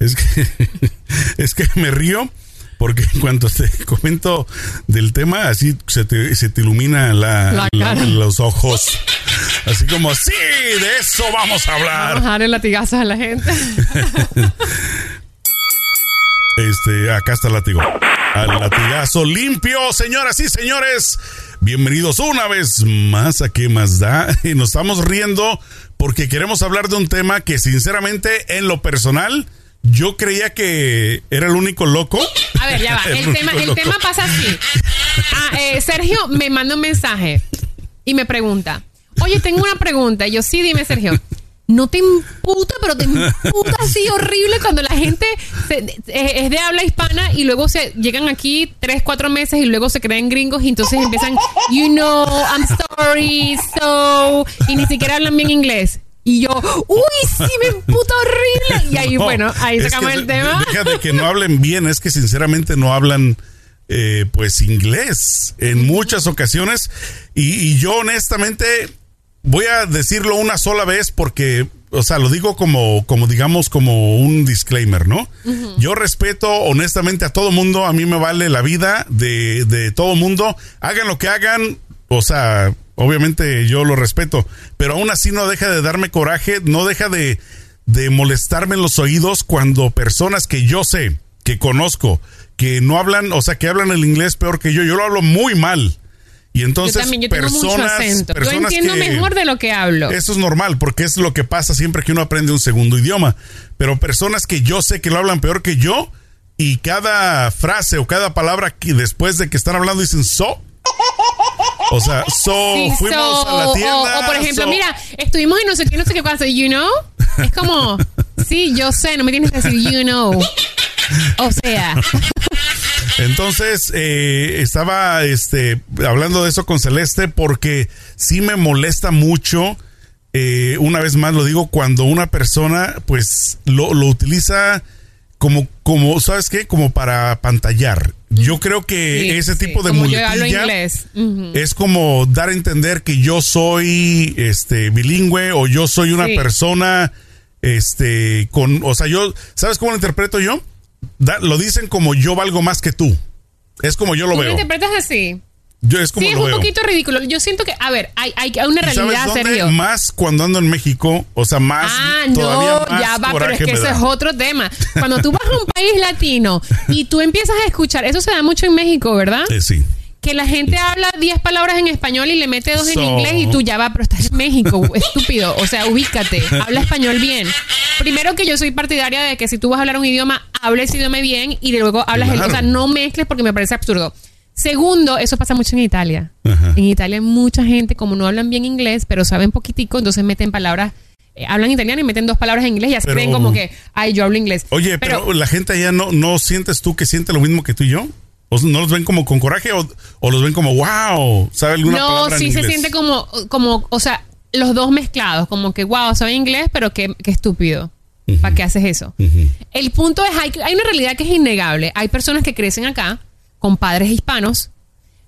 Es que, es que me río porque en cuanto te comento del tema, así se te, se te ilumina la, los ojos. Así como, sí, de eso vamos a hablar. Vamos a darle latigazos a la gente. este, acá está el latigo. Al latigazo limpio, señoras y señores. Bienvenidos una vez más a ¿Qué más da? Y nos estamos riendo porque queremos hablar de un tema que sinceramente en lo personal yo creía que era el único loco. A ver, ya va. El, tema, el tema, pasa así. Ah, eh, Sergio me manda un mensaje y me pregunta, oye, tengo una pregunta. Y yo, sí, dime, Sergio. No te imputa, pero te imputa así horrible cuando la gente es de habla hispana y luego se llegan aquí tres, cuatro meses y luego se creen gringos y entonces empiezan, you know, I'm sorry, so, y ni siquiera hablan bien inglés. Y yo, uy, sí, me puta horrible. Y ahí, bueno, ahí sacamos el tema. Deja que no hablen bien, es que sinceramente no hablan. Eh, pues inglés en muchas ocasiones y, yo honestamente voy a decirlo una sola vez porque o sea, lo digo como, como digamos, como un disclaimer, ¿no? Yo respeto honestamente a todo mundo, a mí me vale la vida de, de todo mundo, hagan lo que hagan, o sea, obviamente yo lo respeto, pero aún así no deja de darme coraje, no deja de, molestarme en los oídos cuando personas que yo sé, que conozco, que no hablan, o sea, que hablan el inglés peor que yo, yo lo hablo muy mal. Y entonces, personas, yo entiendo mejor de lo que hablo. Eso es normal, porque es lo que pasa siempre que uno aprende un segundo idioma. Pero personas que yo sé que lo hablan peor que yo, y cada frase o cada palabra que después de que están hablando dicen so, o sea, so, fuimos a la tienda. O, por ejemplo, mira, estuvimos en no sé qué, no sé qué cosa, you know. Es como, sí, yo sé, no me tienes que decir you know. O sea. Entonces, eh, estaba este, hablando de eso con Celeste porque sí me molesta mucho, eh, una vez más lo digo, cuando una persona pues lo, lo utiliza como, como, ¿sabes qué? Como para pantallar. Yo creo que ese tipo de muletilla es como dar a entender que yo soy este bilingüe o yo soy una persona este con, o sea, yo, ¿sabes cómo lo interpreto yo? lo dicen como yo valgo más que tú. Es como yo lo veo. ¿Lo interpretas así? Yo es como sí, es un poquito ridículo. Yo siento que, a ver, hay, hay una realidad, Sergio. Más cuando ando en México, o sea, más. Ah, no, ya va, pero es que ese es otro tema. Cuando tú vas a un país latino y tú empiezas a escuchar, eso se da mucho en México, ¿verdad? Eh, sí. Que la gente habla 10 palabras en español y le mete dos en inglés y tú ya va, pero estás en México, estúpido. O sea, ubícate, habla español bien. Primero que yo soy partidaria de que si tú vas a hablar un idioma, hables ese idioma bien y luego hablas el. O sea, no mezcles porque me parece absurdo. Segundo, eso pasa mucho en Italia. En Italia hay mucha gente, como no hablan bien inglés, pero saben poquitico, entonces meten palabras, eh, hablan italiano y meten dos palabras en inglés y así creen como que, ay, yo hablo inglés. Oye, pero, la gente allá no, no sientes tú que siente lo mismo que tú y yo. ¿O no los ven como con coraje o, los ven como, wow, ¿sabe alguna no, sí se siente como, como, o sea, los dos mezclados, como que, wow, sabe inglés, pero qué, qué estúpido. ¿Para qué haces eso? El punto es, hay, hay una realidad que es innegable. Hay personas que crecen acá con padres hispanos,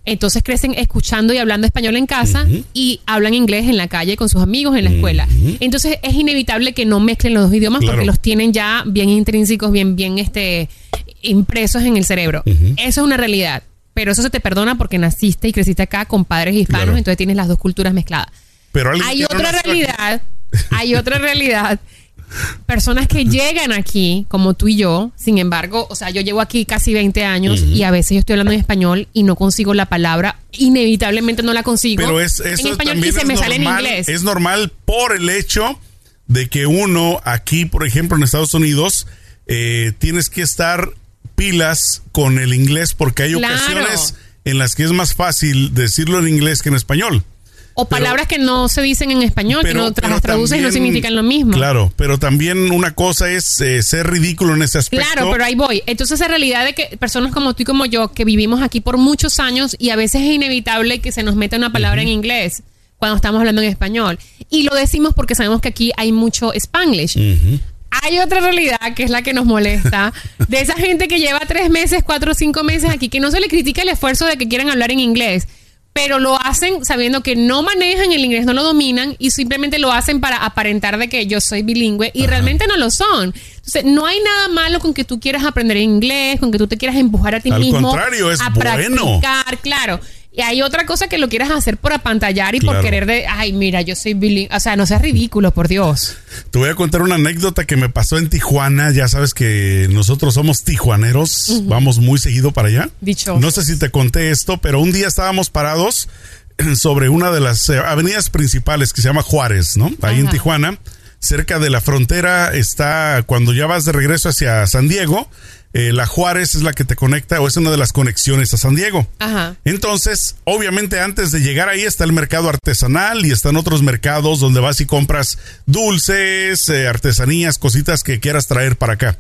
entonces crecen escuchando y hablando español en casa y hablan inglés en la calle con sus amigos en la escuela. Entonces es inevitable que no mezclen los dos idiomas porque los tienen ya bien intrínsecos, bien, bien este, impresos en el cerebro. Eso es una realidad. Pero eso se te perdona porque naciste y creciste acá con padres hispanos, entonces tienes las dos culturas mezcladas. Pero hay otra realidad, hay otra realidad personas que llegan aquí, como tú y yo, sin embargo, o sea, yo llevo aquí casi 20 años y a veces yo estoy hablando en español y no consigo la palabra, inevitablemente no la consigo Pero es, eso en español y se me sale en inglés. Es normal por el hecho de que uno aquí, por ejemplo, en Estados Unidos, eh, tienes que estar pilas con el inglés porque hay ocasiones en las que es más fácil decirlo en inglés que en español. O palabras que no se dicen en español, que no las traduces y no significan lo mismo. Claro, pero también una cosa es eh, ser ridículo en ese aspecto. Claro, pero ahí voy. Entonces, esa realidad de que personas como tú y como yo, que vivimos aquí por muchos años y a veces es inevitable que se nos meta una palabra en inglés cuando estamos hablando en español. Y lo decimos porque sabemos que aquí hay mucho spanglish. Hay otra realidad que es la que nos molesta, de esa gente que lleva tres meses, cuatro o cinco meses aquí, que no se le critica el esfuerzo de que quieran hablar en inglés pero lo hacen sabiendo que no manejan el inglés, no lo dominan y simplemente lo hacen para aparentar de que yo soy bilingüe y realmente no lo son. Entonces, no hay nada malo con que tú quieras aprender inglés, con que tú te quieras empujar a ti Al mismo. contrario, es a bueno. practicar, claro. Y hay otra cosa que lo quieras hacer por apantallar y por querer de, ay, mira, yo soy bilingüe. O sea, no seas ridículo, por Dios. Te voy a contar una anécdota que me pasó en Tijuana. Ya sabes que nosotros somos tijuaneros, vamos muy seguido para allá. Dichosos. No sé si te conté esto, pero un día estábamos parados sobre una de las eh, avenidas principales que se llama Juárez, ¿no? Ahí en. Tijuana, cerca de la frontera está, cuando ya vas de regreso hacia San Diego, eh, la Juárez es la que te conecta o es una de las conexiones a San Diego. Ajá. Entonces, obviamente antes de llegar ahí está el mercado artesanal y están otros mercados donde vas y compras dulces, eh, artesanías, cositas que quieras traer para acá.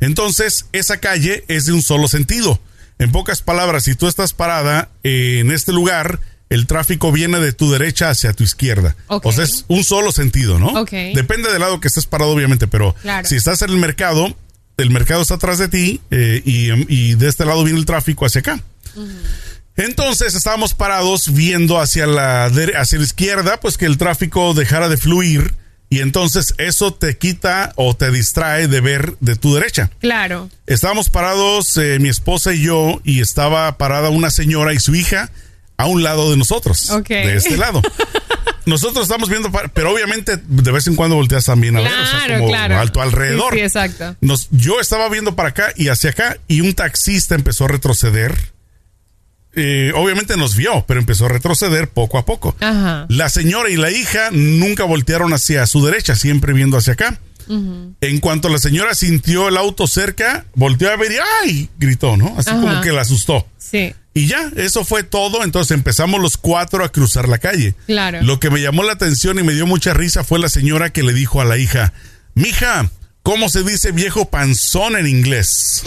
Entonces, esa calle es de un solo sentido. En pocas palabras, si tú estás parada eh, en este lugar, el tráfico viene de tu derecha hacia tu izquierda. Ok. O sea, es un solo sentido, ¿no? Depende del lado que estés parado, obviamente, pero Claro. si estás en el mercado, el mercado está atrás de ti eh, y, y de este lado viene el tráfico hacia acá. Entonces estábamos parados viendo hacia la, hacia la izquierda, pues que el tráfico dejara de fluir y entonces eso te quita o te distrae de ver de tu derecha. Claro. Estábamos parados, eh, mi esposa y yo, y estaba parada una señora y su hija a un lado de nosotros, de este lado. Nosotros estamos viendo, pero obviamente de vez en cuando volteas también a ver, o sea, como claro. alto alrededor. Sí, sí, exacto. Nos, yo estaba viendo para acá y hacia acá y un taxista empezó a retroceder. Eh, obviamente nos vio, pero empezó a retroceder poco a poco. Ajá. La señora y la hija nunca voltearon hacia su derecha, siempre viendo hacia acá. En cuanto la señora sintió el auto cerca, volteó a ver y ¡ay! gritó, ¿no? Así Ajá. como que la asustó. Sí. Y ya, eso fue todo. Entonces empezamos los cuatro a cruzar la calle. Claro. Lo que me llamó la atención y me dio mucha risa fue la señora que le dijo a la hija, mija, ¿cómo se dice viejo panzón en inglés?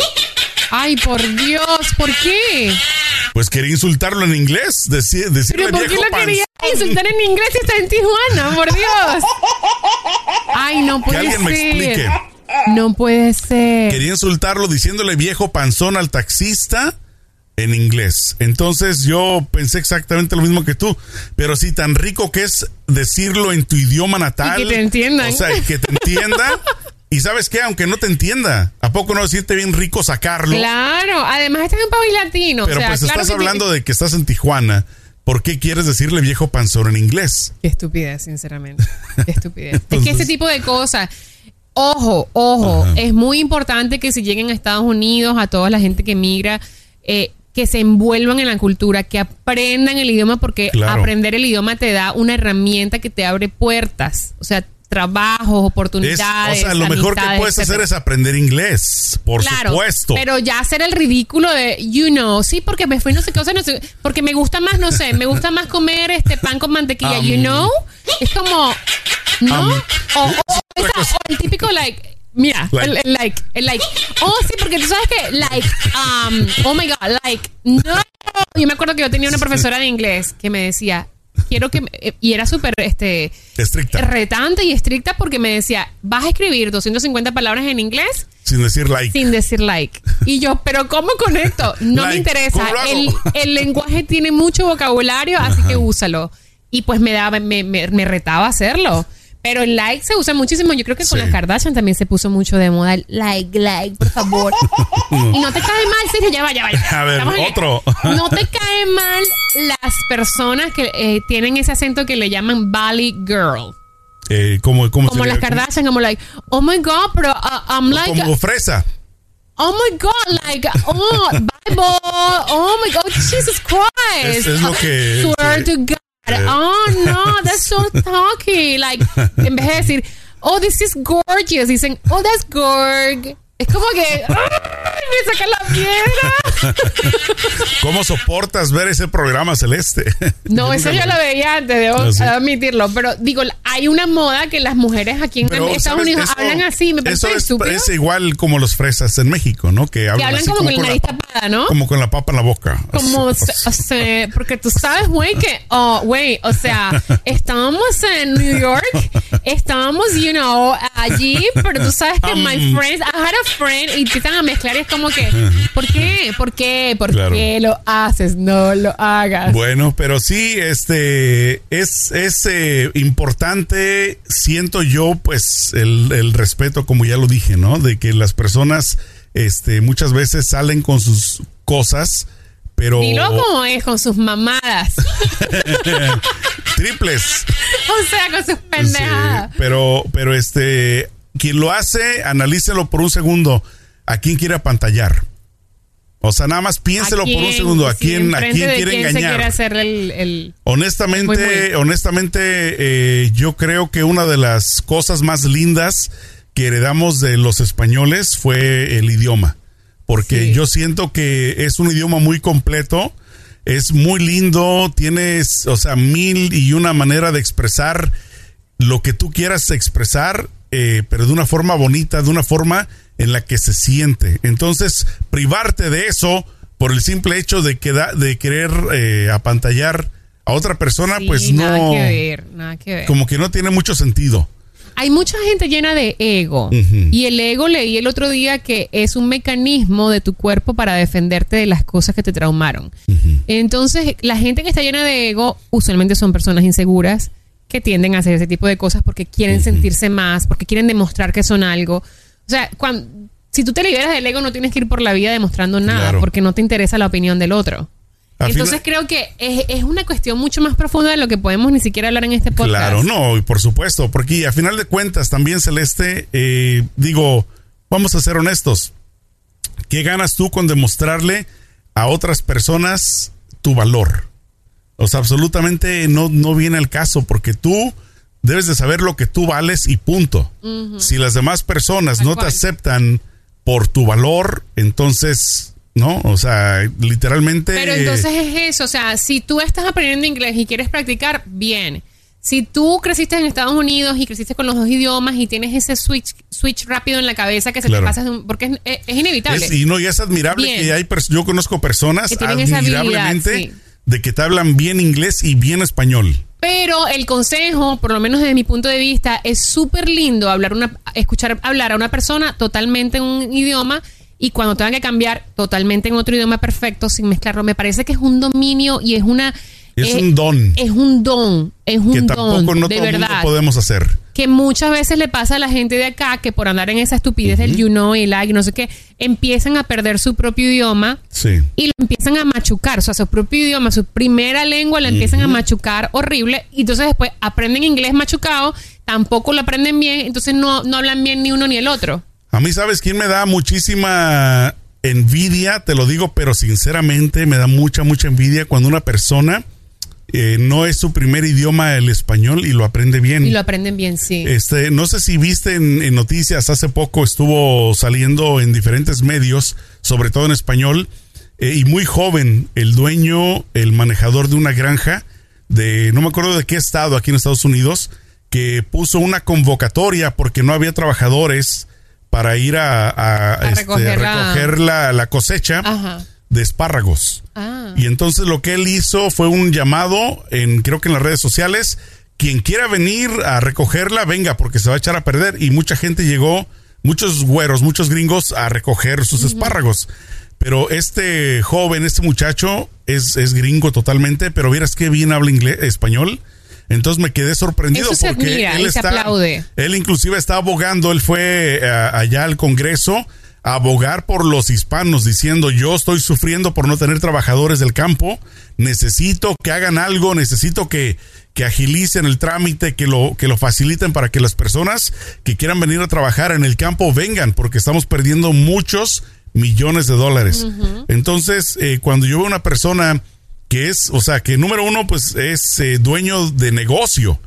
Ay, por Dios, ¿por qué? Pues quería insultarlo en inglés, deci- decirle ¿Pero por qué lo quería insultar en inglés si está en Tijuana? Por Dios. Ay, no Que puede alguien me explique. No puede ser. Quería insultarlo diciéndole viejo panzón al taxista en inglés. Entonces yo pensé exactamente lo mismo que tú. Pero sí, tan rico que es decirlo en tu idioma natal. Y que te entiendan. O sea, y que te entienda. y sabes qué, aunque no te entienda, ¿a poco no decirte bien rico sacarlo? Claro, además este es un país latino. Pero o sea, pues claro estás hablando de que estás en Tijuana. ¿Por qué quieres decirle viejo panzón en inglés? Qué estupidez, sinceramente. Qué estupidez. es que ese tipo de cosas. Ojo, ojo, Ajá. es muy importante que si lleguen a Estados Unidos, a toda la gente que migra, eh, que se envuelvan en la cultura, que aprendan el idioma, porque Claro. aprender el idioma te da una herramienta que te abre puertas. O sea, trabajos, Es, oportunidades. o sea, lo mejor que puedes hacer es aprender inglés, por Claro, supuesto. Pero ya hacer el ridículo de, you know, sí, porque me fui no sé qué cosa, no sé, porque me gusta más, no sé, me gusta más comer este pan con mantequilla, you know. Es como, ¿no? um, o, o esa- o el típico, like, mira, Like. el, el like, el like. Oh, sí, porque tú sabes que, like, um, oh my God, like, no. Yo me acuerdo que yo tenía una profesora de inglés que me decía, quiero que, y era súper, este, Estricta. retante y estricta porque me decía, vas a escribir 250 palabras en inglés Sin decir like. sin decir like. Y yo, pero ¿cómo conecto? No Like, me interesa. El, el lenguaje tiene mucho vocabulario, así que úsalo. Y pues me daba, me, me, me retaba a hacerlo. Pero el like se usa muchísimo. Yo creo que con Sí. las Kardashian también se puso mucho de moda. el Like, like, por favor. y no te cae mal, Sergio, ya va, ya va. ya. A ver, Estamos en- otro. No te cae mal las personas que eh, tienen ese acento que le llaman Valley Girl. Eh, ¿cómo, cómo Como las Kardashian, como like, oh my god, pero uh, I'm like, Como fresa. Oh my God, like, oh, Bible, oh my God, Jesus Christ. Es- es lo que- Swear que- to God. Oh no, that's so talky. Like, en vez de decir, oh, this is gorgeous, dicen, oh, that's gorg. Es como que, ¡ay! Me saca la piedra. ¿Cómo soportas ver ese programa celeste? No, eso yo lo veía antes, debo No, sí. admitirlo. Pero digo, hay una moda que las mujeres aquí en Pero, Estados ¿sabes? Unidos Eso- hablan así, me Eso parece es, estúpido. es igual como los fresas en México, ¿no? Que Que hablan, hablan así como con la nariz tapada. ¿no? Como con la papa en la boca. Como, Así, o sea, porque tú sabes, güey, que, oh, güey, o sea, estábamos en New York, estábamos, you know, allí, pero tú sabes que my Um. friends, I had a friend, y empiezan a mezclar y es como que, ¿por qué? ¿Por qué? ¿Por Claro. qué lo haces? No lo hagas. Bueno, pero sí, este es, es eh, importante, siento yo, pues, el, el respeto, como ya lo dije, ¿no? De que las personas, este, muchas veces salen con sus cosas, pero Dilo como es, con sus mamadas. triples. o sea, con sus pendejadas. Sí, pero, pero este, quien lo hace, analícelo por un segundo. ¿A quién quiere apantallar? O sea, nada más piénselo por un segundo. ¿A Sí, quién, a quién quiere quién engañar? quiere hacer el, el- Honestamente, Muy, muy. honestamente, eh, yo creo que una de las cosas más lindas que heredamos de los españoles fue el idioma. Porque Sí. yo siento que es un idioma muy completo, es muy lindo, tienes, o sea, mil y una manera de expresar lo que tú quieras expresar, eh, pero de una forma bonita, de una forma en la que se siente. Entonces, privarte de eso por el simple hecho de, querer eh, apantallar a otra persona, Sí, pues nada no, que ver, nada que ver. como que no tiene mucho sentido. Hay mucha gente llena de ego. Y el ego leí el otro día que es un mecanismo de tu cuerpo para defenderte de las cosas que te traumaron. Entonces, la gente que está llena de ego usualmente son personas inseguras que tienden a hacer ese tipo de cosas porque quieren sentirse más, porque quieren demostrar que son algo. O sea, cuando, si tú te liberas del ego no tienes que ir por la vida demostrando nada Claro. porque no te interesa la opinión del otro. Entonces creo que es, es una cuestión mucho más profunda de lo que podemos ni siquiera hablar en este podcast. Claro, no, y por supuesto, porque a final de cuentas también Celeste, eh, digo, vamos a ser honestos, ¿qué ganas tú con demostrarle a otras personas tu valor? O sea, absolutamente no, no viene al caso, porque tú debes de saber lo que tú vales y punto. Si las demás personas Tal no cual. te aceptan por tu valor, entonces, ¿no? O sea, literalmente... Pero entonces es eso, o sea, si tú estás aprendiendo inglés y quieres practicar, bien. Si tú creciste en Estados Unidos y creciste con los dos idiomas y tienes ese switch switch rápido en la cabeza que se Claro. te pasa, porque es, es- es inevitable. Es- y no, y es admirable Bien. que hay yo conozco personas admirablemente sí. De que te hablan bien inglés y bien español. Pero el consejo, por lo menos desde mi punto de vista, es súper lindo hablar una, escuchar hablar a una persona totalmente en un idioma y cuando tengan que cambiar totalmente en otro idioma perfecto sin mezclarlo. Me parece que es un dominio y es una Es eh, un don Es un don, es un que don, tampoco no de todo mundo podemos hacer. Que muchas veces le pasa a la gente de acá que por andar en esa estupidez del you know y like, no sé qué, empiezan a perder su propio idioma Sí. y lo empiezan a machucar, o sea, su propio idioma, su primera lengua la empiezan a machucar horrible y entonces después aprenden inglés machucado, tampoco lo aprenden bien, entonces no, no hablan bien ni uno ni el otro. A mí, ¿sabes quién me da muchísima envidia? Te lo digo, pero sinceramente me da mucha, mucha envidia cuando una persona eh, no es su primer idioma el español y lo aprende bien. Y lo aprenden bien, sí. Este, no sé si viste en, en noticias, hace poco estuvo saliendo en diferentes medios, sobre todo en español, eh, y muy joven, el dueño, el manejador de una granja de, no me acuerdo de qué estado aquí en Estados Unidos, que puso una convocatoria porque no había trabajadores para ir a, a, A este, recoger la- recoger la, la cosecha Ajá. De espárragos. Ah. Y entonces lo que él hizo fue un llamado en creo que en las redes sociales, quien quiera venir a recogerla, venga porque se va a echar a perder y mucha gente llegó, muchos güeros, muchos gringos a recoger sus espárragos. Pero este joven, este muchacho es, es gringo totalmente, pero vieras qué bien habla inglés, español. Entonces me quedé sorprendido Eso porque admira él está, aplaude. él inclusive está abogando, él fue eh, allá al Congreso abogar por los hispanos, diciendo yo estoy sufriendo por no tener trabajadores del campo, necesito que hagan algo, necesito que, que agilicen el trámite, que lo, que lo faciliten para que las personas que quieran venir a trabajar en el campo vengan, porque estamos perdiendo muchos millones de dólares. Entonces, eh, cuando yo veo una persona que es, o sea, que número uno, pues es eh, dueño de negocio,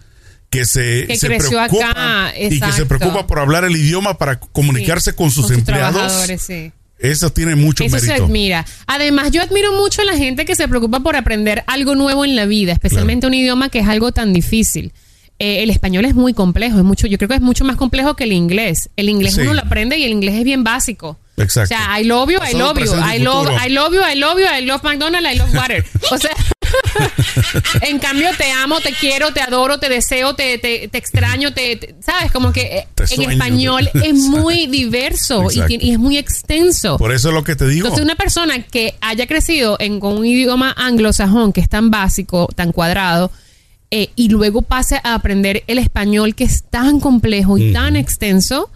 que se, Que se preocupa acá, y que se preocupa por hablar el idioma para comunicarse Sí, con sus empleados. sí. Eso tiene mucho Eso se mérito. admira. Además, yo admiro mucho a la gente que se preocupa por aprender algo nuevo en la vida, especialmente un idioma que es algo tan difícil. Eh, el español es muy complejo, es mucho, yo creo que es mucho más complejo que el inglés. El inglés Sí. uno lo aprende y el inglés es bien básico. Exacto. O sea, I love you, I love you, I love. I love you, I love you, I love McDonald's, I love water. O sea, en cambio te amo, te quiero, te adoro, te deseo, te, te, te extraño, te, te- ¿sabes? Como que eh, en español es muy diverso y es muy extenso. Por eso es lo que te digo. Entonces, una persona que haya crecido en, con un idioma anglosajón que es tan básico, tan cuadrado, eh, y luego pase a aprender el español que es tan complejo y tan extenso,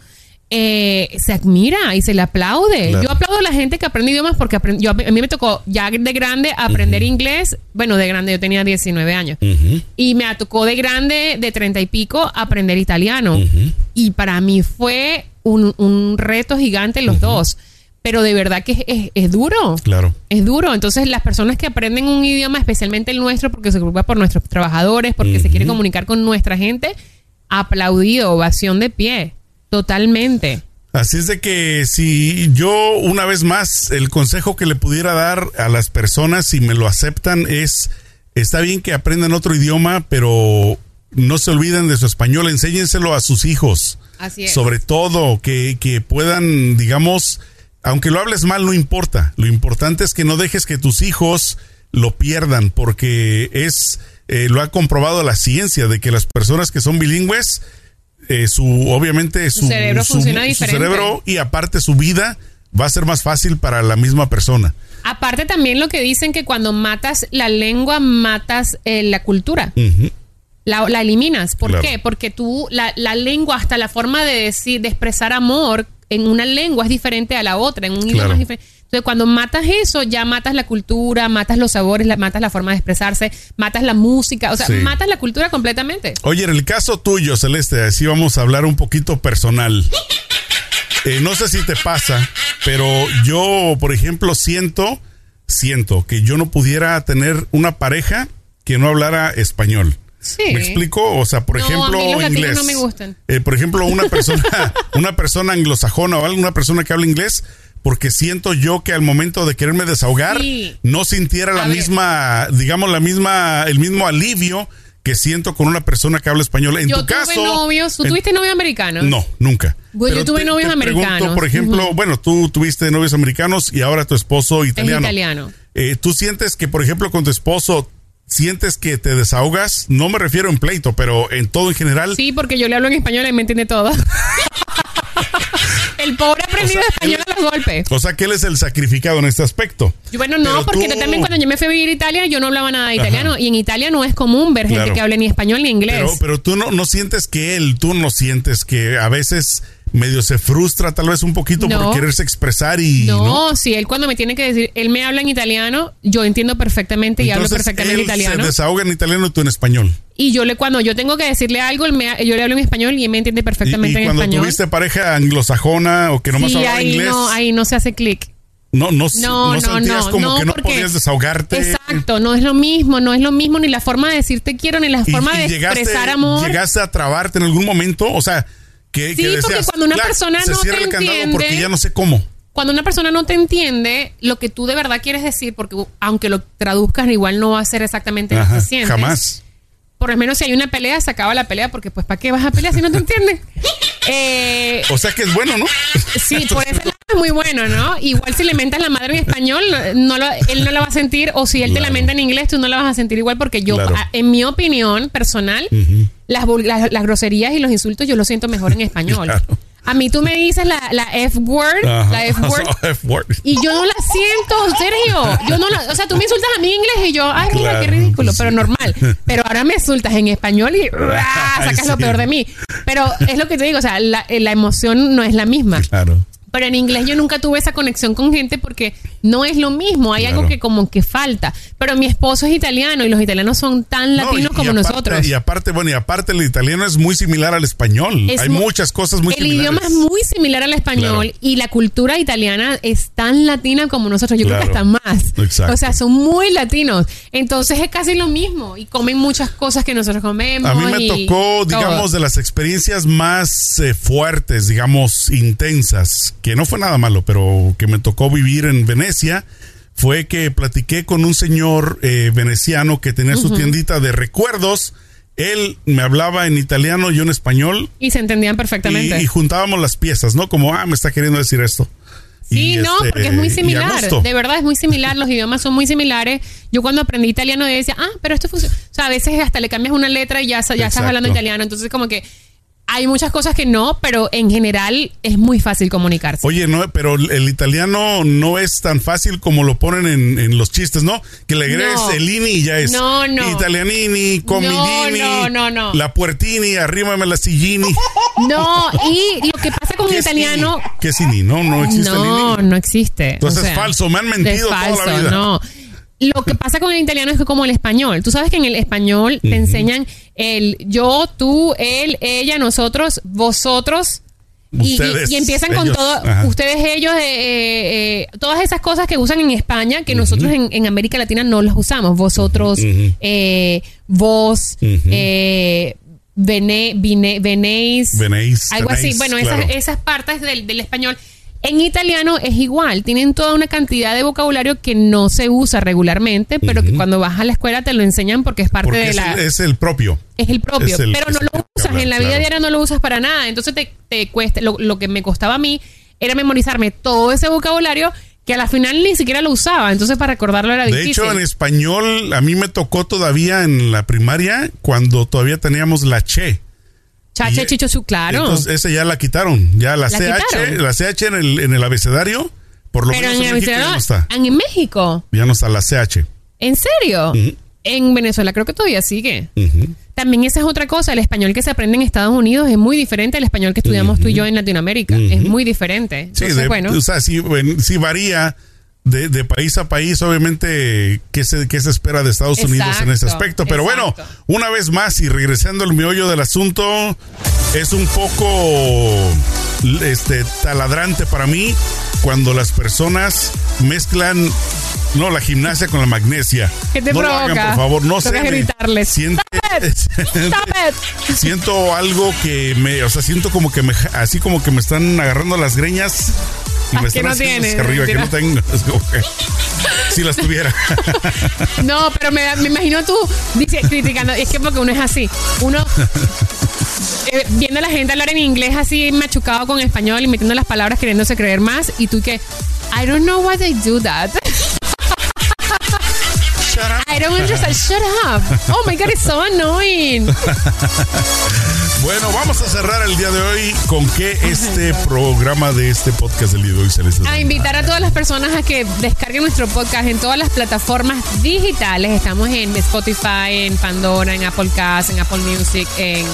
eh, se admira y se le aplaude. Claro. Yo aplaudo a la gente que aprende idiomas porque aprend- yo, a mí me tocó ya de grande aprender inglés. Bueno, de grande yo tenía 19 años. Y me tocó de grande, de 30 y pico, aprender italiano. Y para mí fue un, un reto gigante los dos. Pero de verdad que es, es- es duro. Claro. Es duro. Entonces, las personas que aprenden un idioma, especialmente el nuestro, porque se preocupa por nuestros trabajadores, porque se quiere comunicar con nuestra gente, aplaudido, ovación de pie. Totalmente. Así es de que si yo una vez más el consejo que le pudiera dar a las personas si me lo aceptan es está bien que aprendan otro idioma, pero no se olviden de su español, enséñenselo a sus hijos. Así es. Sobre todo que, que puedan, digamos, aunque lo hables mal no importa, lo importante es que no dejes que tus hijos lo pierdan porque es eh, lo ha comprobado la ciencia de que las personas que son bilingües eh, su obviamente su, Su cerebro funciona su diferente. cerebro y aparte su vida va a ser más fácil para la misma persona. Aparte también lo que dicen que cuando matas la lengua, matas eh, la cultura. La, la eliminas. ¿Por Claro. qué? Porque tú, la, la lengua, hasta la forma de decir, de expresar amor en una lengua es diferente a la otra, en un idioma Claro. es diferente. Entonces, cuando matas eso, ya matas la cultura, matas los sabores, la- matas la forma de expresarse, matas la música, o sea, Sí. matas la cultura completamente. Oye, en el caso tuyo, Celeste, así vamos a hablar un poquito personal. Eh, no sé si te pasa, pero yo, por ejemplo, siento, siento que yo no pudiera tener una pareja que no hablara español. Sí. ¿Me explico? O sea, por No, ejemplo, a mí los inglés. no me gustan. Eh, por ejemplo, una persona, una persona anglosajona o alguna persona que habla inglés, porque siento yo que al momento de quererme desahogar, Sí. no sintiera la misma, digamos, la misma, el mismo alivio que siento con una persona que habla español. En yo tu tuve caso. novios, ¿tú en- tuviste novios americanos? no, nunca. Bueno, yo tuve novios pregunto, americanos. por ejemplo, bueno, tú tuviste novios americanos y ahora tu esposo Es italiano. italiano. Eh, ¿Tú sientes que, por ejemplo, con tu esposo, sientes que te desahogas? No me refiero en pleito, pero en todo en general. Sí, porque yo le hablo en español y me entiende todo. el pobre aprendido O sea, español a los golpes. O sea, que él es el sacrificado en este aspecto. Yo, Bueno, no, Pero porque tú- también cuando yo me fui a vivir a Italia, yo no hablaba nada de Ajá. italiano. Y en Italia no es común ver gente Claro. que hable ni español ni inglés. Pero, pero tú no, no sientes que él, tú no sientes que a veces medio se frustra tal vez un poquito No. por quererse expresar y... no, si él cuando me tiene que decir, él me habla en italiano, yo entiendo perfectamente y hablo perfectamente él italiano. se desahoga en italiano y tú en español. Y yo le cuando yo tengo que decirle algo, él me- yo le hablo en español y él me entiende Y, perfectamente y en cuando español. tuviste pareja anglosajona o que nomás sí, hablaba ahí inglés, no, ahí no se hace clic. no, no, No, no no, sentías no, como no, que no podías desahogarte. Exacto, no es lo mismo, no es lo mismo ni la forma de decir te quiero ni la Y, forma y de llegaste, expresar amor. llegaste a trabarte en algún momento, o sea, que, Sí, que porque cuando una "Ya, persona se no cierra te el entiende- porque ya no sé cómo. Cuando una persona no te entiende lo que tú de verdad quieres decir, porque aunque lo traduzcas igual no va a ser exactamente lo Ajá, que sientes. jamás. Por lo menos si hay una pelea, se acaba la pelea, porque pues ¿para qué vas a pelear si no te entienden? Eh, O sea que es bueno, ¿no? Sí, por ese lado es muy bueno, ¿no? Igual si le mentas la madre en español, no lo- él no la va a sentir, o si él te lamenta en inglés, tú no la vas a sentir igual, porque yo, Claro. a- en mi opinión personal, las, las, las groserías y los insultos yo los siento mejor en español. Claro. A mí tú me dices la, la F-word, la F-word, F-word. y yo no la siento, Sergio. Yo no la, o sea, tú me insultas a mí en inglés y yo, ay, mira, qué ridículo, sí. pero normal. Pero ahora me insultas en español y ¡ah! sacas lo Sí. peor de mí. Pero es lo que te digo, o sea, la, la emoción no es la misma. Claro. Pero en inglés yo nunca tuve esa conexión con gente porque no es lo mismo. Hay Claro. algo que como que falta. Pero mi esposo es italiano y los italianos son tan No, latinos y- y como aparte- nosotros. Y aparte, bueno, y aparte el italiano es muy similar al español. Es Hay mu- muchas cosas muy el similares. idioma es muy similar al español Claro. y la cultura italiana es tan latina como nosotros. Yo creo que hasta más. Exacto. O sea, son muy latinos. Entonces es casi lo mismo y comen muchas cosas que nosotros comemos. A mí me tocó, todo. digamos, de las experiencias más eh, fuertes, digamos, intensas, que no fue nada malo, pero que me tocó vivir en Venecia, fue que platiqué con un señor eh, veneciano que tenía su tiendita de recuerdos. Él me hablaba en italiano, yo en español, Y se entendían perfectamente. y juntábamos las piezas, ¿no? Como, ah, me está queriendo decir esto. Sí, Y, no, este, porque es muy similar. De verdad es muy similar. Los idiomas son muy similares. Yo cuando aprendí italiano decía, ah, pero esto funciona. O sea, a veces hasta le cambias una letra y ya, ya estás hablando italiano. Entonces, como que hay muchas cosas que no, pero en general es muy fácil comunicarse. Oye, no, pero el italiano no es tan fácil como lo ponen en, en los chistes, ¿no? Que le agregues No. el ini y ya es. No, no. Italianini, comidini. No, no, no, no. La puertini, arrímame la sillini. No, y lo que pasa con ¿Qué el italiano. ¿Qué es ini? No, no existe No, el ini. no existe. Entonces es falso, me han mentido es toda la falso, vida. No. Lo que pasa con el italiano es que como el español, tú sabes que en el español te enseñan el yo, tú, él, ella, nosotros, vosotros. Y, y- Ustedes, y empiezan con todo, Ajá. ustedes, ellos, eh, eh, eh, todas esas cosas que usan en España, que nosotros en, en América Latina no las usamos. Vosotros, eh, vos, eh, vene, vine- venéis, Venéis, algo así. Bueno, claro. esas, esas partes del, del español. En italiano es igual, tienen toda una cantidad de vocabulario que no se usa regularmente, pero que cuando vas a la escuela te lo enseñan porque es parte Porque de es, la... el, es el propio. Es el propio, Es el pero no lo usas, hablar, en la vida claro. diaria no lo usas para nada, entonces te, te cuesta, lo, lo que me costaba a mí era memorizarme todo ese vocabulario que a la final ni siquiera lo usaba, entonces para recordarlo era De difícil. hecho, en español, a mí me tocó todavía en la primaria cuando todavía teníamos la che. Chache, y- chicho, su, claro. Entonces, esa ya la quitaron. Ya la, ¿La CH, quitaron? la CH en el, en el abecedario, por lo pero menos en, México ya no está. en México, Ya no está la CH. ¿en serio? En Venezuela creo que todavía sigue. También esa es otra cosa, el español que se aprende en Estados Unidos es muy diferente al español que estudiamos tú y yo en Latinoamérica. Es muy diferente. Sí, Entonces, de- bueno. o sea, sí, sí varía de, de país a país, obviamente, qué se, qué se espera de Estados Unidos en ese Exacto, aspecto. Pero bueno, exacto. una vez más, y regresando al meollo del asunto, es un poco este, taladrante para mí cuando las personas mezclan no la gimnasia con la magnesia. ¿Qué te no provoca? Lo hagan, por favor, no sé. Gritarles. siente- Stop it. siento algo que me, o sea, siento como que me, así como que me están agarrando las greñas y me que están no haciendo tienes, hacia arriba, que no tengo. Es como que, si las tuviera. No, pero me, me imagino tú dice, criticando. Es que porque uno es así. Uno eh, viendo a la gente hablar en inglés así machucado con español y metiendo las palabras queriéndose creer más. Y tú que, I don't know why they do that. Shut up. I don't understand. Shut up. Oh my God, it's so annoying. Bueno, vamos a cerrar el día de hoy con que este programa de este podcast del día de hoy se les A invitar a todas las personas a que descarguen nuestro podcast en todas las plataformas digitales. Estamos en Spotify, en Pandora, en Apple Cast, en Apple Music, en,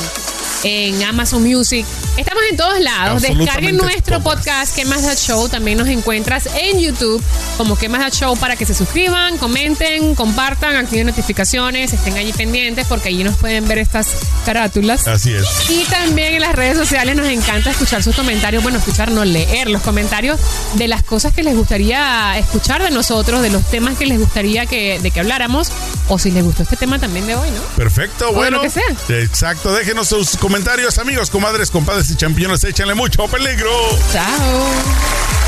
en Amazon Music. Estamos en todos lados. Descarguen nuestro todas. podcast, ¿Qué más da show? También nos encuentras en YouTube como ¿Qué más da show? Para que se suscriban, comenten, compartan, activen notificaciones, estén allí pendientes porque allí nos pueden ver estas carátulas. Así es. Y también en las redes sociales nos encanta escuchar sus comentarios, bueno, escuchar, no leer los comentarios de las cosas que les gustaría escuchar de nosotros, de los temas que les gustaría que, de que habláramos, o si les gustó este tema también de hoy, ¿no? Perfecto, O bueno. lo que sea. Exacto, déjenos sus comentarios, amigos, comadres, compadres y champiñones, échenle mucho peligro. Chao.